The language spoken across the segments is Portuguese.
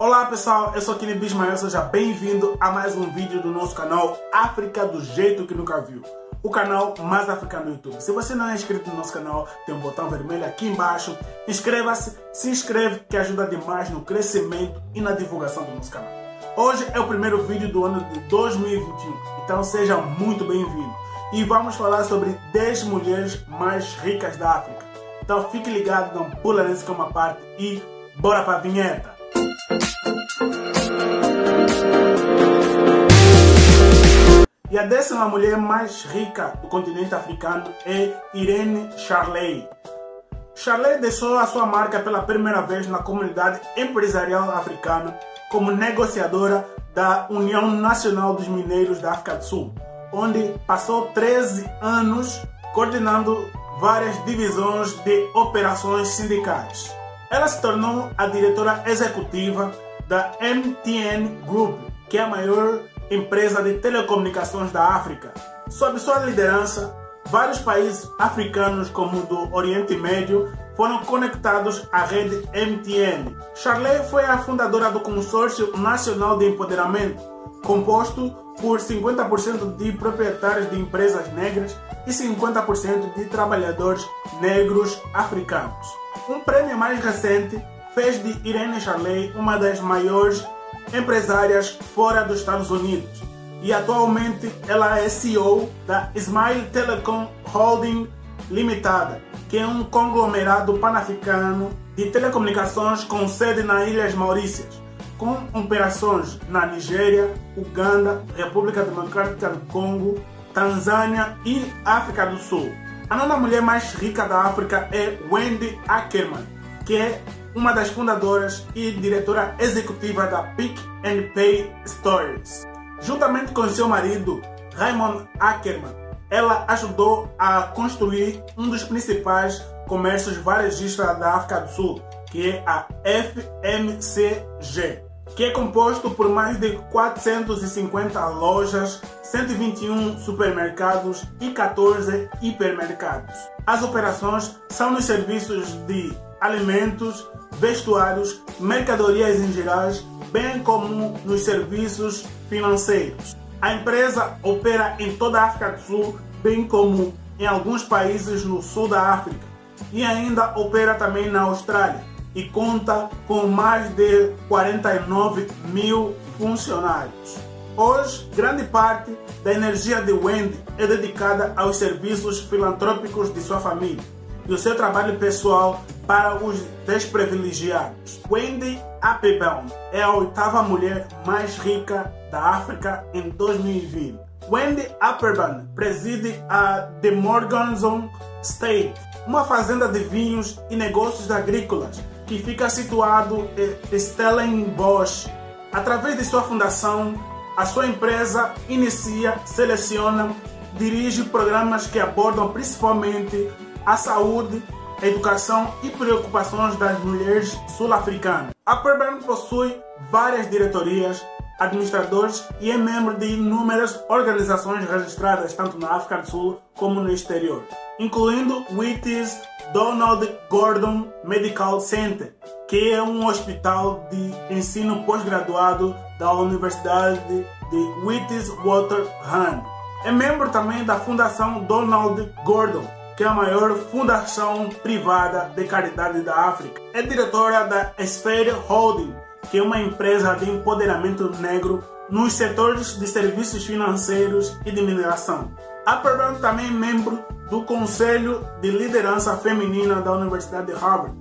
Olá pessoal, eu sou Kini Bismael, seja bem-vindo a mais um vídeo do nosso canal África do Jeito Que Nunca Viu, o canal mais africano do YouTube. Se você não é inscrito no nosso canal, tem um botão vermelho aqui embaixo, inscreva-se, se inscreve que ajuda demais no crescimento e na divulgação do nosso canal. Hoje é o primeiro vídeo do ano de 2021, então seja muito bem-vindo. E vamos falar sobre 10 mulheres mais ricas da África. Então fique ligado, não pula nesse que é uma parte e bora para a vinheta! E a décima mulher mais rica do continente africano é Irene Charley. Charley deixou a sua marca pela primeira vez na comunidade empresarial africana como negociadora da União Nacional dos Mineiros da África do Sul, onde passou 13 anos coordenando várias divisões de operações sindicais. Ela se tornou a diretora executiva da MTN Group, que é a maior empresa de telecomunicações da África. Sob sua liderança, vários países africanos, como o do Oriente Médio, foram conectados à rede MTN. Charley foi a fundadora do Consórcio Nacional de Empoderamento, composto por 50% de proprietários de empresas negras e 50% de trabalhadores negros africanos. Um prêmio mais recente fez de Irene Charley uma das maiores empresárias fora dos Estados Unidos e atualmente ela é CEO da Smile Telecom Holding Limitada, que é um conglomerado pan-africano de telecomunicações com sede nas Ilhas Maurícias, com operações na Nigéria, Uganda, República Democrática do Congo, Tanzânia e África do Sul. A nona mulher mais rica da África é Wendy Ackerman, que é uma das fundadoras e diretora executiva da Pick and Pay Stories. Juntamente com seu marido, Raymond Ackerman, ela ajudou a construir um dos principais comércios varejistas da África do Sul, que é a FMCG, que é composto por mais de 450 lojas, 121 supermercados e 14 hipermercados. As operações são nos serviços de alimentos, vestuários, mercadorias em geral, bem como nos serviços financeiros. A empresa opera em toda a África do Sul, bem como em alguns países no sul da África, e ainda opera também na Austrália e conta com mais de 49 mil funcionários. Hoje, grande parte da energia de Wendy é dedicada aos serviços filantrópicos de sua família e o seu trabalho pessoal para os desprivilegiados. Wendy Applebaum é a oitava mulher mais rica da África em 2020. Wendy Applebaum preside a The Morganson State, uma fazenda de vinhos e negócios agrícolas que fica situado em Stellenbosch. Através de sua fundação, a sua empresa inicia, seleciona, dirige programas que abordam principalmente a saúde, a educação e preocupações das mulheres sul-africanas. A Perbrand possui várias diretorias, administradores e é membro de inúmeras organizações registradas tanto na África do Sul como no exterior, incluindo Wheaties Donald Gordon Medical Center, que é um hospital de ensino pós-graduado da Universidade de Witwatersrand. É membro também da Fundação Donald Gordon, que é a maior fundação privada de caridade da África. É diretora da Sphere Holding, que é uma empresa de empoderamento negro nos setores de serviços financeiros e de mineração. A Perban também é membro do Conselho de Liderança Feminina da Universidade de Harvard,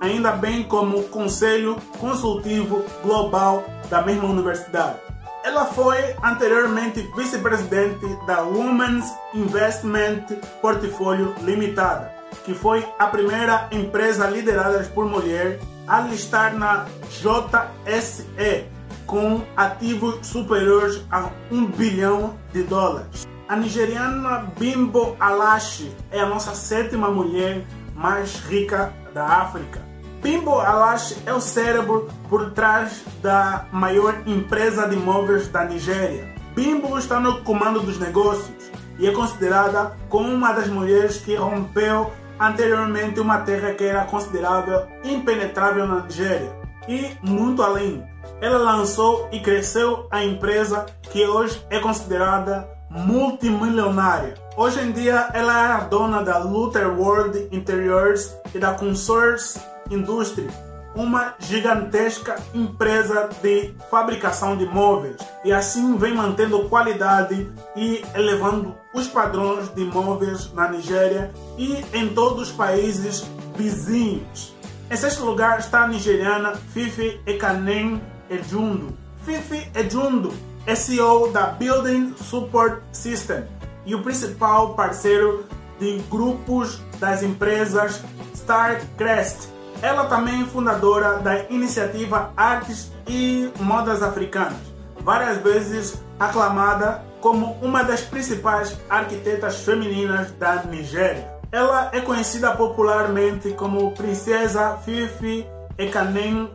ainda bem como Conselho Consultivo Global da mesma universidade. Ela foi anteriormente vice-presidente da Women's Investment Portfolio Limitada, que foi a primeira empresa liderada por mulher a listar na JSE com ativos superiores a 1 bilhão de dólares. A nigeriana Bimbo Alashi é a nossa sétima mulher mais rica da África Bimbo Alash é o cérebro por trás da maior empresa de imóveis da Nigéria. Bimbo está no comando dos negócios e é considerada como uma das mulheres que rompeu anteriormente uma terra que era considerável impenetrável na Nigéria e muito além. Ela lançou e cresceu a empresa que hoje é considerada multimilionária. Hoje em dia, ela é a dona da Luther World Interiors e da Consource Industry, uma gigantesca empresa de fabricação de móveis e assim vem mantendo qualidade e elevando os padrões de móveis na Nigéria e em todos os países vizinhos. Em sexto lugar está a nigeriana Fifi Ekanem Ejundo. Fifi Ejundo é CEO da Building Support System e o principal parceiro de grupos das empresas Starcrest ela também é fundadora da iniciativa Artes e Modas Africanas, várias vezes aclamada como uma das principais arquitetas femininas da Nigéria. Ela é conhecida popularmente como Princesa Fifi Ekanem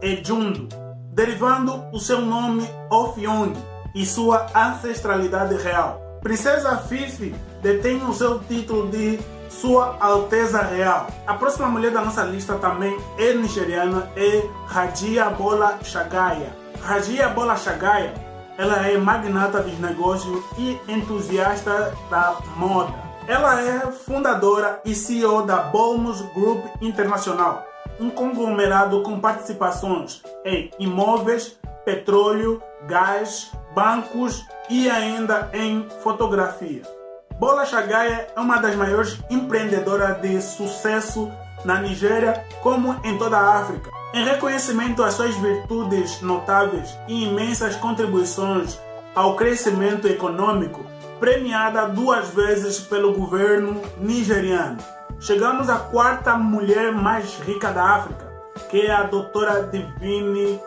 Ejundo, derivando o seu nome Ofiong e sua ancestralidade real. Princesa Fifi detém o seu título de sua Alteza Real. A próxima mulher da nossa lista também é nigeriana, é Rajia Bola Shagaya. Rajia Bola Shagaya, ela é magnata dos negócios e entusiasta da moda. Ela é fundadora e CEO da Bolmus Group Internacional, um conglomerado com participações em imóveis, petróleo, gás, bancos e ainda em fotografia. Bola Shagaya é uma das maiores empreendedoras de sucesso na Nigéria, como em toda a África. Em reconhecimento às suas virtudes notáveis e imensas contribuições ao crescimento econômico, premiada duas vezes pelo governo nigeriano. Chegamos à quarta mulher mais rica da África, que é a doutora Divine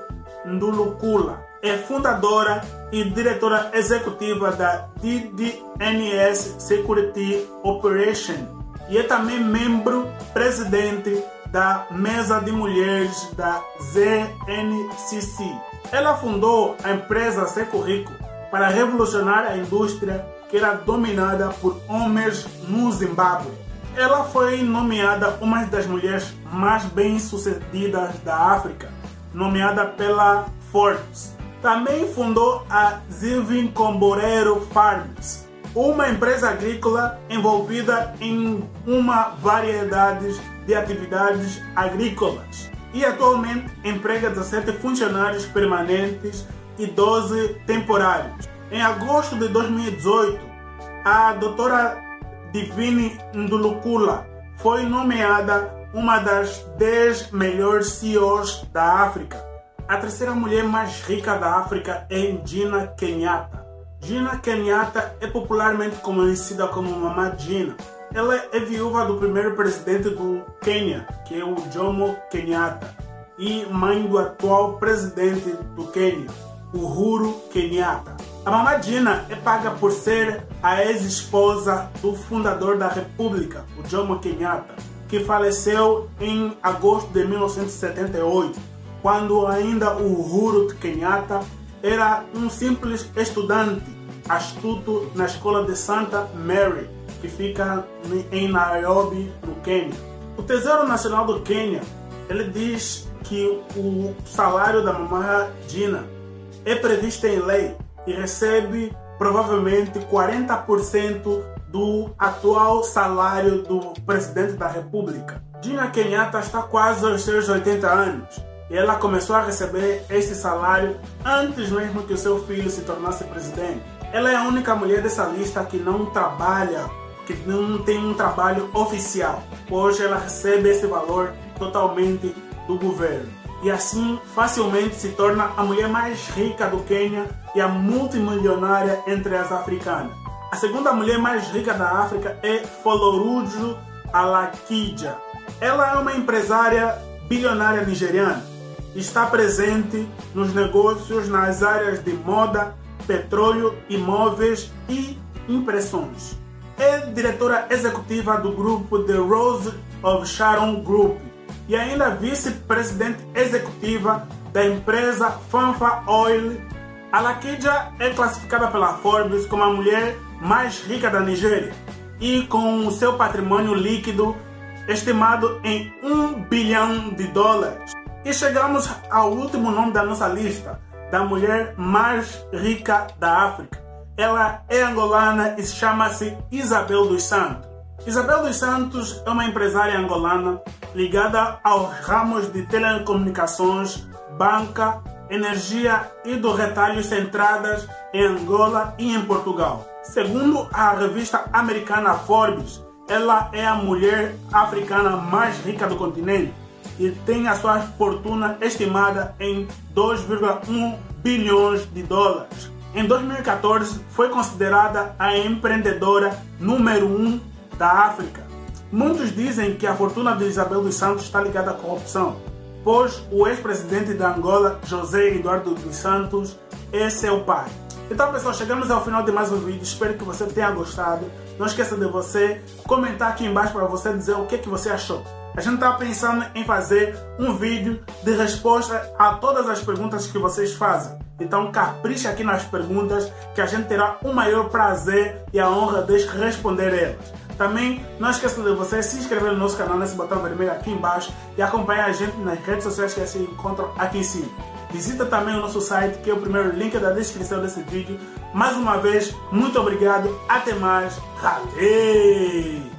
Ndulukula é fundadora e diretora executiva da DDNS Security Operation e é também membro presidente da Mesa de Mulheres da ZNCC. Ela fundou a empresa Securico para revolucionar a indústria que era dominada por homens no Zimbábue. Ela foi nomeada uma das mulheres mais bem-sucedidas da África, nomeada pela Forbes. Também fundou a Zivin Comborero Farms, uma empresa agrícola envolvida em uma variedade de atividades agrícolas e atualmente emprega 17 funcionários permanentes e 12 temporários. Em agosto de 2018, a doutora Divine Ndulukula foi nomeada uma das 10 melhores CEOs da África a terceira mulher mais rica da África é Gina Kenyatta. Gina Kenyatta é popularmente conhecida como Mama Gina. Ela é viúva do primeiro presidente do Quênia, que é o Jomo Kenyatta, e mãe do atual presidente do Quênia, Uhuru Kenyatta. A Mama Gina é paga por ser a ex-esposa do fundador da República, o Jomo Kenyatta, que faleceu em agosto de 1978 quando ainda o Uhuru Kenyatta era um simples estudante astuto na escola de Santa Mary, que fica em Nairobi, no Quênia. O Tesouro Nacional do Quênia, ele diz que o salário da mamãe Dina é previsto em lei e recebe provavelmente 40% do atual salário do presidente da República. Dina Kenyatta está quase aos seus 80 anos ela começou a receber esse salário antes mesmo que o seu filho se tornasse presidente. Ela é a única mulher dessa lista que não trabalha, que não tem um trabalho oficial. Hoje ela recebe esse valor totalmente do governo. E assim facilmente se torna a mulher mais rica do Quênia e a multimilionária entre as africanas. A segunda mulher mais rica da África é Folorujo Alakija. Ela é uma empresária bilionária nigeriana está presente nos negócios nas áreas de moda, petróleo, imóveis e impressões. É diretora executiva do grupo The Rose of Sharon Group e ainda vice-presidente executiva da empresa Fanfa Oil. A Lakija é classificada pela Forbes como a mulher mais rica da Nigéria e com seu patrimônio líquido estimado em 1 bilhão de dólares. E chegamos ao último nome da nossa lista, da mulher mais rica da África. Ela é angolana e chama-se Isabel dos Santos. Isabel dos Santos é uma empresária angolana ligada aos ramos de telecomunicações, banca, energia e do retalho centradas em Angola e em Portugal. Segundo a revista americana Forbes, ela é a mulher africana mais rica do continente e tem a sua fortuna estimada em 2,1 bilhões de dólares. Em 2014, foi considerada a empreendedora número 1 um da África. Muitos dizem que a fortuna de Isabel dos Santos está ligada à corrupção, pois o ex-presidente da Angola, José Eduardo dos Santos, é seu pai. Então, pessoal, chegamos ao final de mais um vídeo. Espero que você tenha gostado. Não esqueça de você comentar aqui embaixo para você dizer o que, que você achou. A gente está pensando em fazer um vídeo de resposta a todas as perguntas que vocês fazem. Então capricha aqui nas perguntas que a gente terá o maior prazer e a honra de responder elas. Também não esqueça de você se inscrever no nosso canal nesse botão vermelho aqui embaixo e acompanhar a gente nas redes sociais que se encontram aqui em cima. Visita também o nosso site, que é o primeiro link da descrição desse vídeo. Mais uma vez, muito obrigado, até mais, valeu!